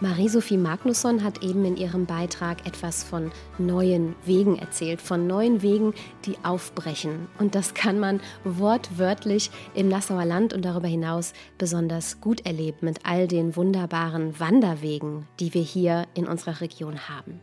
Marie-Sophie Magnusson hat eben in ihrem Beitrag etwas von neuen Wegen erzählt, von neuen Wegen, die aufbrechen. Und das kann man wortwörtlich im Nassauer Land und darüber hinaus besonders gut erleben mit all den wunderbaren Wanderwegen, die wir hier in unserer Region haben.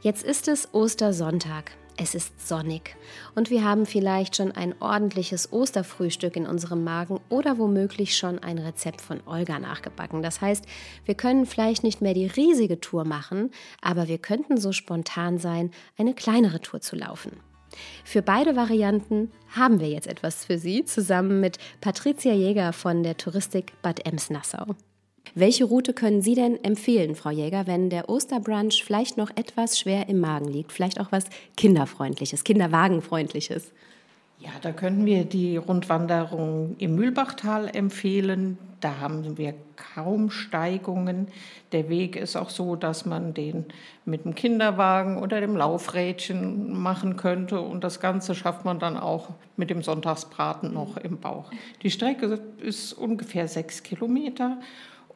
Jetzt ist es Ostersonntag. Es ist sonnig und wir haben vielleicht schon ein ordentliches Osterfrühstück in unserem Magen oder womöglich schon ein Rezept von Olga nachgebacken. Das heißt, wir können vielleicht nicht mehr die riesige Tour machen, aber wir könnten so spontan sein, eine kleinere Tour zu laufen. Für beide Varianten haben wir jetzt etwas für Sie zusammen mit Patricia Jäger von der Touristik Bad Ems-Nassau. Welche Route können Sie denn empfehlen, Frau Jäger, wenn der Osterbrunch vielleicht noch etwas schwer im Magen liegt? Vielleicht auch was Kinderfreundliches, Kinderwagenfreundliches? Ja, da könnten wir die Rundwanderung im Mühlbachtal empfehlen. Da haben wir kaum Steigungen. Der Weg ist auch so, dass man den mit dem Kinderwagen oder dem Laufrädchen machen könnte. Und das Ganze schafft man dann auch mit dem Sonntagsbraten noch im Bauch. Die Strecke ist ungefähr sechs Kilometer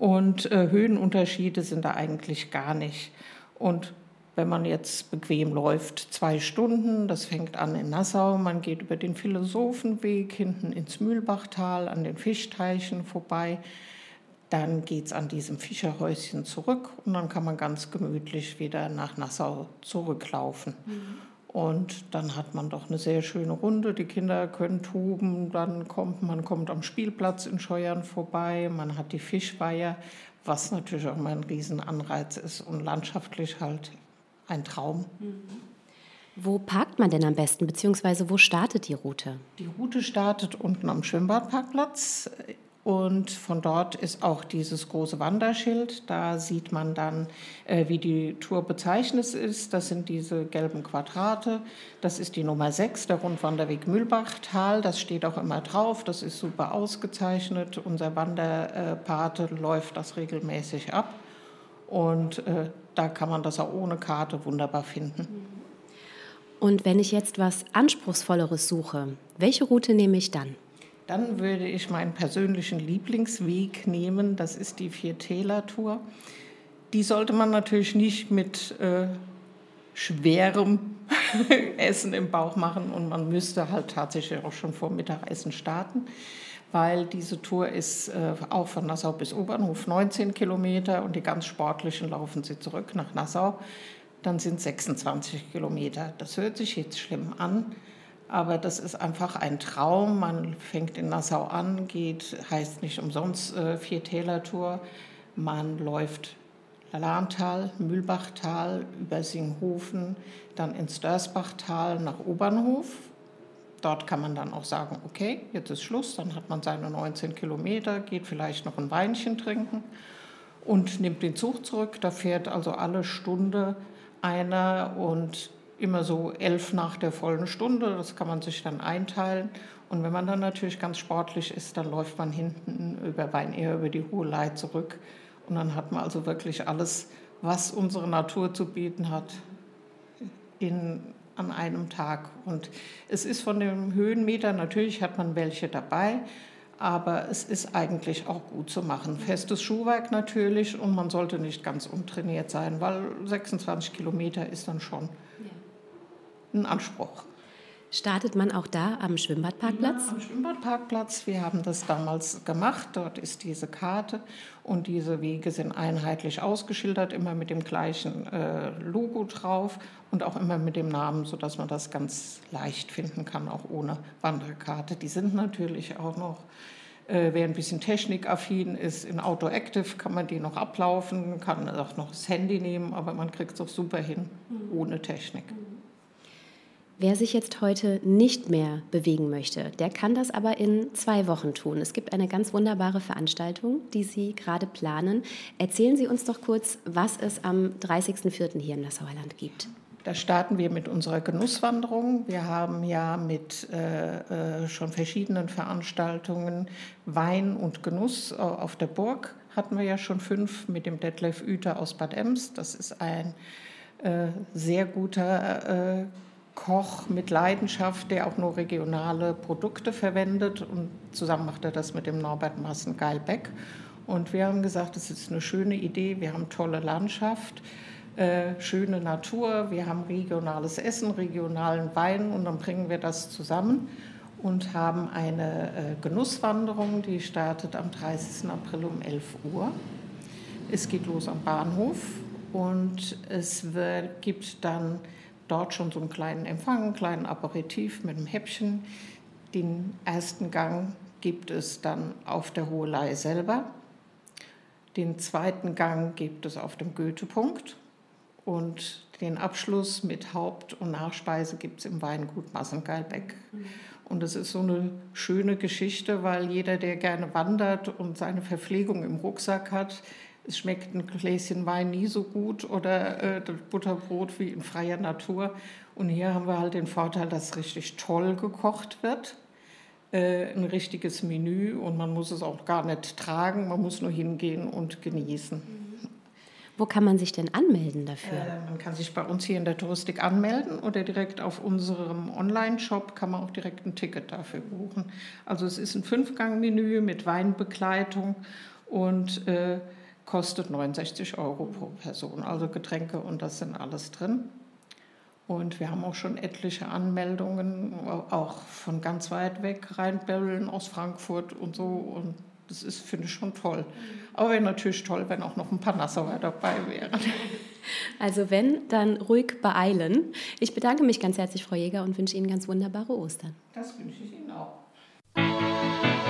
und äh, Höhenunterschiede sind da eigentlich gar nicht. Und wenn man jetzt bequem läuft, zwei Stunden, das fängt an in Nassau, man geht über den Philosophenweg hinten ins Mühlbachtal, an den Fischteichen vorbei. Dann geht es an diesem Fischerhäuschen zurück und dann kann man ganz gemütlich wieder nach Nassau zurücklaufen. Und dann hat man doch eine sehr schöne Runde. Die Kinder können toben, dann kommt man kommt am Spielplatz in Scheuern vorbei, man hat die Fischweiher, was natürlich auch mal ein Riesenanreiz ist und landschaftlich halt ein Traum. Wo parkt man denn am besten, beziehungsweise wo startet die Route? Die Route startet unten am Schwimmbadparkplatz Und von dort ist auch dieses große Wanderschild. Da sieht man dann, äh, wie die Tour bezeichnet ist. Das sind diese gelben Quadrate. Das ist die Nummer 6, der Rundwanderweg Mühlbachtal. Das steht auch immer drauf. Das ist super ausgezeichnet. Unser Wanderpate läuft das regelmäßig ab. Und äh, da kann man das auch ohne Karte wunderbar finden. Und wenn ich jetzt was Anspruchsvolleres suche, welche Route nehme ich dann? Dann würde ich meinen persönlichen Lieblingsweg nehmen. Das ist die Viertäler-Tour. Die sollte man natürlich nicht mit äh, schwerem Essen im Bauch machen und man müsste halt tatsächlich auch schon vor Mittagessen starten, weil diese Tour ist äh, auch von Nassau bis Obernhof 19 Kilometer und die ganz sportlichen laufen sie zurück nach Nassau. Dann sind 26 Kilometer. Das hört sich jetzt schlimm an, aber das ist einfach ein Traum. Man fängt in Nassau an, geht, heißt nicht umsonst äh, Viertäler-Tour. Man läuft Lahntal, Mühlbachtal, über Singhofen, dann ins Dörsbachtal nach Obernhof. Dort kann man dann auch sagen, okay, jetzt ist Schluss, dann hat man seine 19 Kilometer, geht vielleicht noch ein Weinchen trinken und nimmt den Zug zurück. Da fährt also alle Stunde einer und immer so elf nach der vollen Stunde. Das kann man sich dann einteilen. Und wenn man dann natürlich ganz sportlich ist, dann läuft man hinten über Weinehr, über die Hohe Lei zurück. Und dann hat man also wirklich alles, was unsere Natur zu bieten hat, in, an einem Tag. Und es ist von den Höhenmetern, natürlich hat man welche dabei, aber es ist eigentlich auch gut zu machen. Festes Schuhwerk natürlich und man sollte nicht ganz untrainiert sein, weil 26 Kilometer ist dann schon ein Anspruch. Startet man auch da am Schwimmbadparkplatz? Ja, am Schwimmbadparkplatz. Wir haben das damals gemacht. Dort ist diese Karte und diese Wege sind einheitlich ausgeschildert, immer mit dem gleichen äh, Logo drauf und auch immer mit dem Namen, sodass man das ganz leicht finden kann, auch ohne Wanderkarte. Die sind natürlich auch noch, äh, wer ein bisschen technikaffin ist, in Auto Active kann man die noch ablaufen, kann auch noch das Handy nehmen, aber man kriegt es auch super hin, ohne Technik. Wer sich jetzt heute nicht mehr bewegen möchte, der kann das aber in zwei Wochen tun. Es gibt eine ganz wunderbare Veranstaltung, die Sie gerade planen. Erzählen Sie uns doch kurz, was es am 30.04. hier im Nassauer Land gibt. Da starten wir mit unserer Genusswanderung. Wir haben ja mit äh, äh, schon verschiedenen Veranstaltungen Wein und Genuss auf der Burg. Hatten wir ja schon fünf mit dem Detlef Üter aus Bad Ems. Das ist ein äh, sehr guter äh, Koch mit Leidenschaft, der auch nur regionale Produkte verwendet. Und zusammen macht er das mit dem Norbert Massen Geilbeck. Und wir haben gesagt, das ist eine schöne Idee. Wir haben tolle Landschaft, äh, schöne Natur, wir haben regionales Essen, regionalen Wein und dann bringen wir das zusammen und haben eine äh, Genusswanderung, die startet am 30. April um 11 Uhr. Es geht los am Bahnhof und es wird, gibt dann dort schon so einen kleinen Empfang, einen kleinen Aperitif mit einem Häppchen. Den ersten Gang gibt es dann auf der Hohelei selber. Den zweiten Gang gibt es auf dem Goethepunkt. Und den Abschluss mit Haupt- und Nachspeise gibt es im Weingut Massengeilbeck. Und es ist so eine schöne Geschichte, weil jeder, der gerne wandert und seine Verpflegung im Rucksack hat, es schmeckt ein Gläschen Wein nie so gut oder äh, das Butterbrot wie in freier Natur. Und hier haben wir halt den Vorteil, dass richtig toll gekocht wird. Äh, ein richtiges Menü und man muss es auch gar nicht tragen, man muss nur hingehen und genießen. Wo kann man sich denn anmelden dafür? Äh, man kann sich bei uns hier in der Touristik anmelden oder direkt auf unserem Online-Shop kann man auch direkt ein Ticket dafür buchen. Also es ist ein Fünfgang-Menü mit Weinbegleitung und äh, kostet 69 Euro pro Person. Also Getränke und das sind alles drin. Und wir haben auch schon etliche Anmeldungen, auch von ganz weit weg, Rheinböllen aus Frankfurt und so. Und das ist, finde ich, schon toll. Aber wäre natürlich toll, wenn auch noch ein paar Nassauer dabei wären. Also wenn, dann ruhig beeilen. Ich bedanke mich ganz herzlich, Frau Jäger, und wünsche Ihnen ganz wunderbare Ostern. Das wünsche ich Ihnen auch.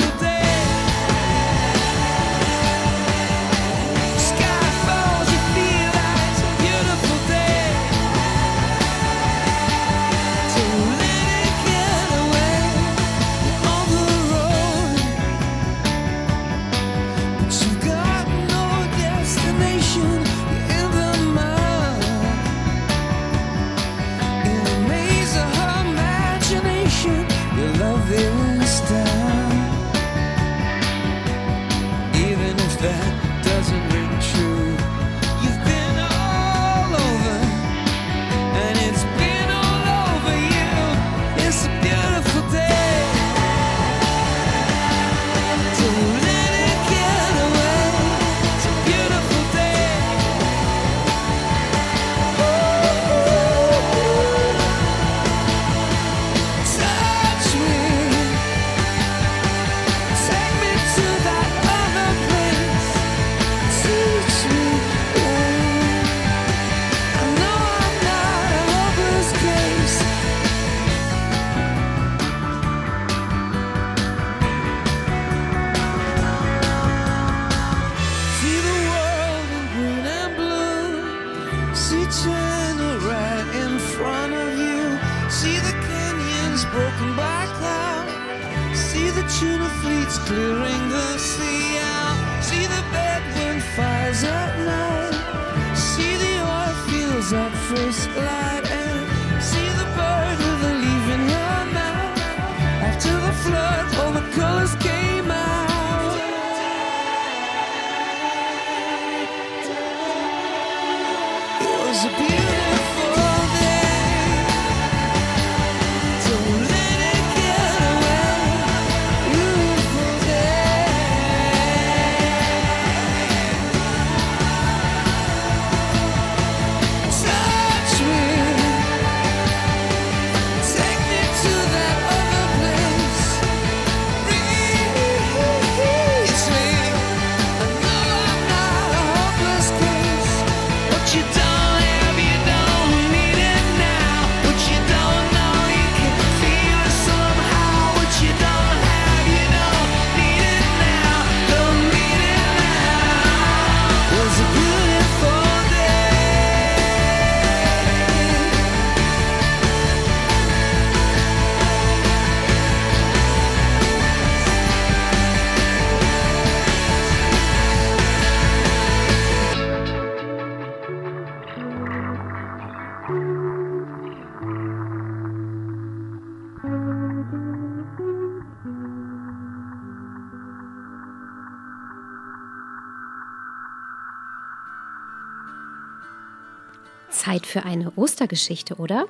Zeit für eine Ostergeschichte, oder?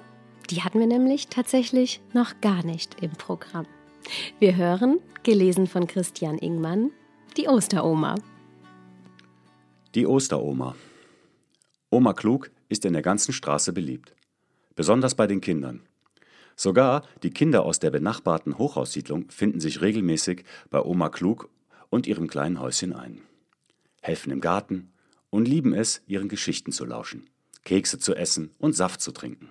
Die hatten wir nämlich tatsächlich noch gar nicht im Programm. Wir hören, gelesen von Christian Ingmann, die Osteroma. Die Osteroma. Oma Klug ist in der ganzen Straße beliebt. Besonders bei den Kindern. Sogar die Kinder aus der benachbarten Hochhaussiedlung finden sich regelmäßig bei Oma Klug und ihrem kleinen Häuschen ein. Helfen im Garten und lieben es, ihren Geschichten zu lauschen, Kekse zu essen und Saft zu trinken.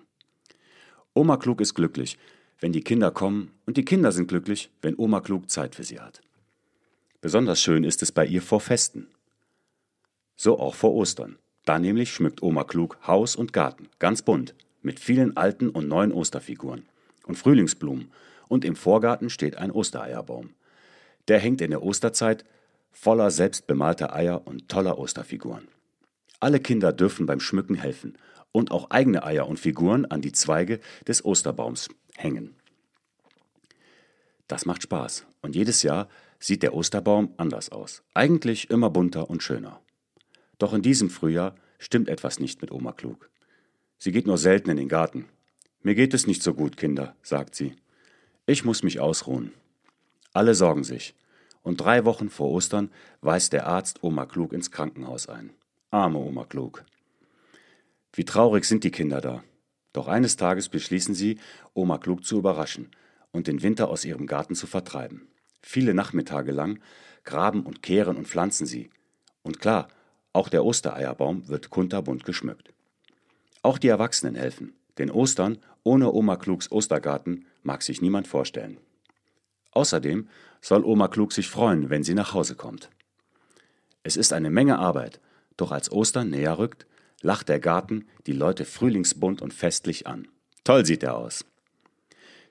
Oma Klug ist glücklich, wenn die Kinder kommen und die Kinder sind glücklich, wenn Oma Klug Zeit für sie hat. Besonders schön ist es bei ihr vor Festen. So auch vor Ostern. Da nämlich schmückt Oma Klug Haus und Garten, ganz bunt, mit vielen alten und neuen Osterfiguren und Frühlingsblumen. Und im Vorgarten steht ein Ostereierbaum. Der hängt in der Osterzeit voller selbstbemalter Eier und toller Osterfiguren. Alle Kinder dürfen beim Schmücken helfen und auch eigene Eier und Figuren an die Zweige des Osterbaums hängen. Das macht Spaß und jedes Jahr sieht der Osterbaum anders aus. Eigentlich immer bunter und schöner. Doch in diesem Frühjahr stimmt etwas nicht mit Oma Klug. Sie geht nur selten in den Garten. Mir geht es nicht so gut, Kinder, sagt sie. Ich muss mich ausruhen. Alle sorgen sich. Und drei Wochen vor Ostern weist der Arzt Oma Klug ins Krankenhaus ein. Arme Oma Klug. Wie traurig sind die Kinder da. Doch eines Tages beschließen sie, Oma Klug zu überraschen und den Winter aus ihrem Garten zu vertreiben. Viele Nachmittage lang graben und kehren und pflanzen sie. Und klar, auch der Ostereierbaum wird kunterbunt geschmückt. Auch die Erwachsenen helfen, denn Ostern ohne Oma Klugs Ostergarten mag sich niemand vorstellen. Außerdem soll Oma Klug sich freuen, wenn sie nach Hause kommt. Es ist eine Menge Arbeit, doch als Ostern näher rückt, lacht der Garten die Leute frühlingsbunt und festlich an. Toll sieht er aus.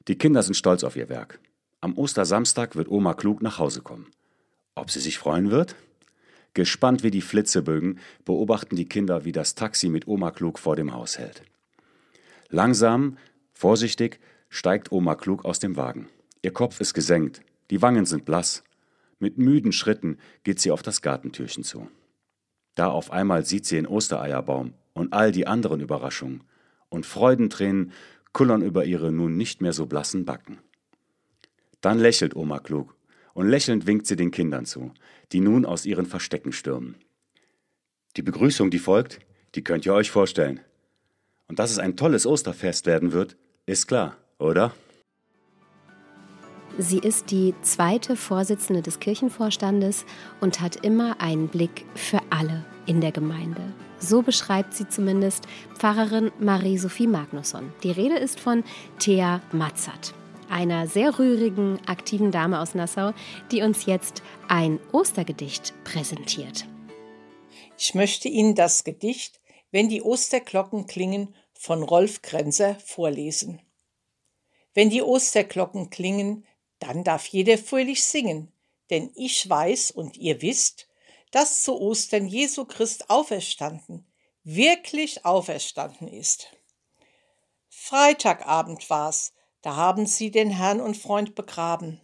Die Kinder sind stolz auf ihr Werk. Am Ostersamstag wird Oma Klug nach Hause kommen. Ob sie sich freuen wird? Gespannt wie die Flitzebögen beobachten die Kinder, wie das Taxi mit Oma Klug vor dem Haus hält. Langsam, vorsichtig steigt Oma Klug aus dem Wagen. Ihr Kopf ist gesenkt, die Wangen sind blass. Mit müden Schritten geht sie auf das Gartentürchen zu. Da auf einmal sieht sie den Ostereierbaum und all die anderen Überraschungen, und Freudentränen kullern über ihre nun nicht mehr so blassen Backen. Dann lächelt Oma Klug, und lächelnd winkt sie den Kindern zu, die nun aus ihren Verstecken stürmen. Die Begrüßung, die folgt, die könnt ihr euch vorstellen. Und dass es ein tolles Osterfest werden wird, ist klar, oder? Sie ist die zweite Vorsitzende des Kirchenvorstandes und hat immer einen Blick für alle in der Gemeinde. So beschreibt sie zumindest Pfarrerin Marie-Sophie Magnusson. Die Rede ist von Thea Matzert, einer sehr rührigen, aktiven Dame aus Nassau, die uns jetzt ein Ostergedicht präsentiert. Ich möchte Ihnen das Gedicht Wenn die Osterglocken klingen von Rolf Grenzer vorlesen. Wenn die Osterglocken klingen, dann darf jeder fröhlich singen, denn ich weiß und ihr wisst, dass zu Ostern Jesu Christ auferstanden, wirklich auferstanden ist. Freitagabend war's, da haben sie den Herrn und Freund begraben.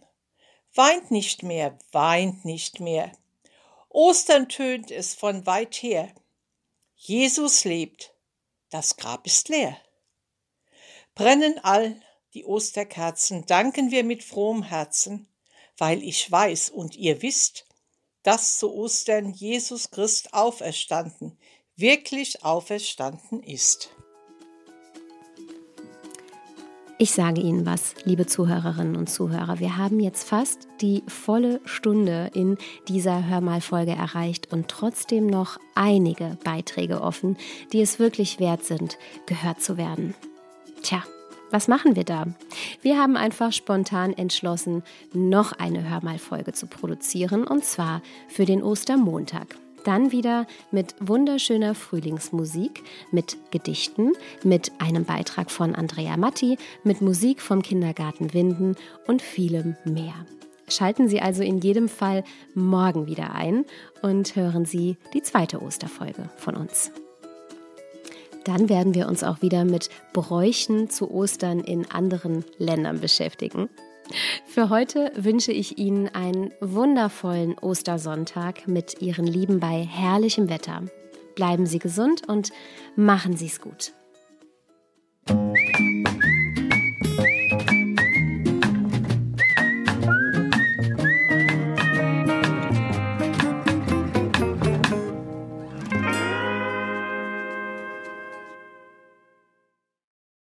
Weint nicht mehr, weint nicht mehr. Ostern tönt es von weit her. Jesus lebt, das Grab ist leer. Brennen all die Osterkerzen, danken wir mit frohem Herzen, weil ich weiß und ihr wisst, dass zu Ostern Jesus Christ auferstanden, wirklich auferstanden ist. Ich sage Ihnen was, liebe Zuhörerinnen und Zuhörer. Wir haben jetzt fast die volle Stunde in dieser Hörmalfolge erreicht und trotzdem noch einige Beiträge offen, die es wirklich wert sind, gehört zu werden. Tja, was machen wir da? Wir haben einfach spontan entschlossen, noch eine Hörmalfolge zu produzieren und zwar für den Ostermontag. Dann wieder mit wunderschöner Frühlingsmusik, mit Gedichten, mit einem Beitrag von Andrea Matti, mit Musik vom Kindergarten Winden und vielem mehr. Schalten Sie also in jedem Fall morgen wieder ein und hören Sie die zweite Osterfolge von uns. Dann werden wir uns auch wieder mit Bräuchen zu Ostern in anderen Ländern beschäftigen. Für heute wünsche ich Ihnen einen wundervollen Ostersonntag mit Ihren Lieben bei herrlichem Wetter. Bleiben Sie gesund und machen Sie es gut.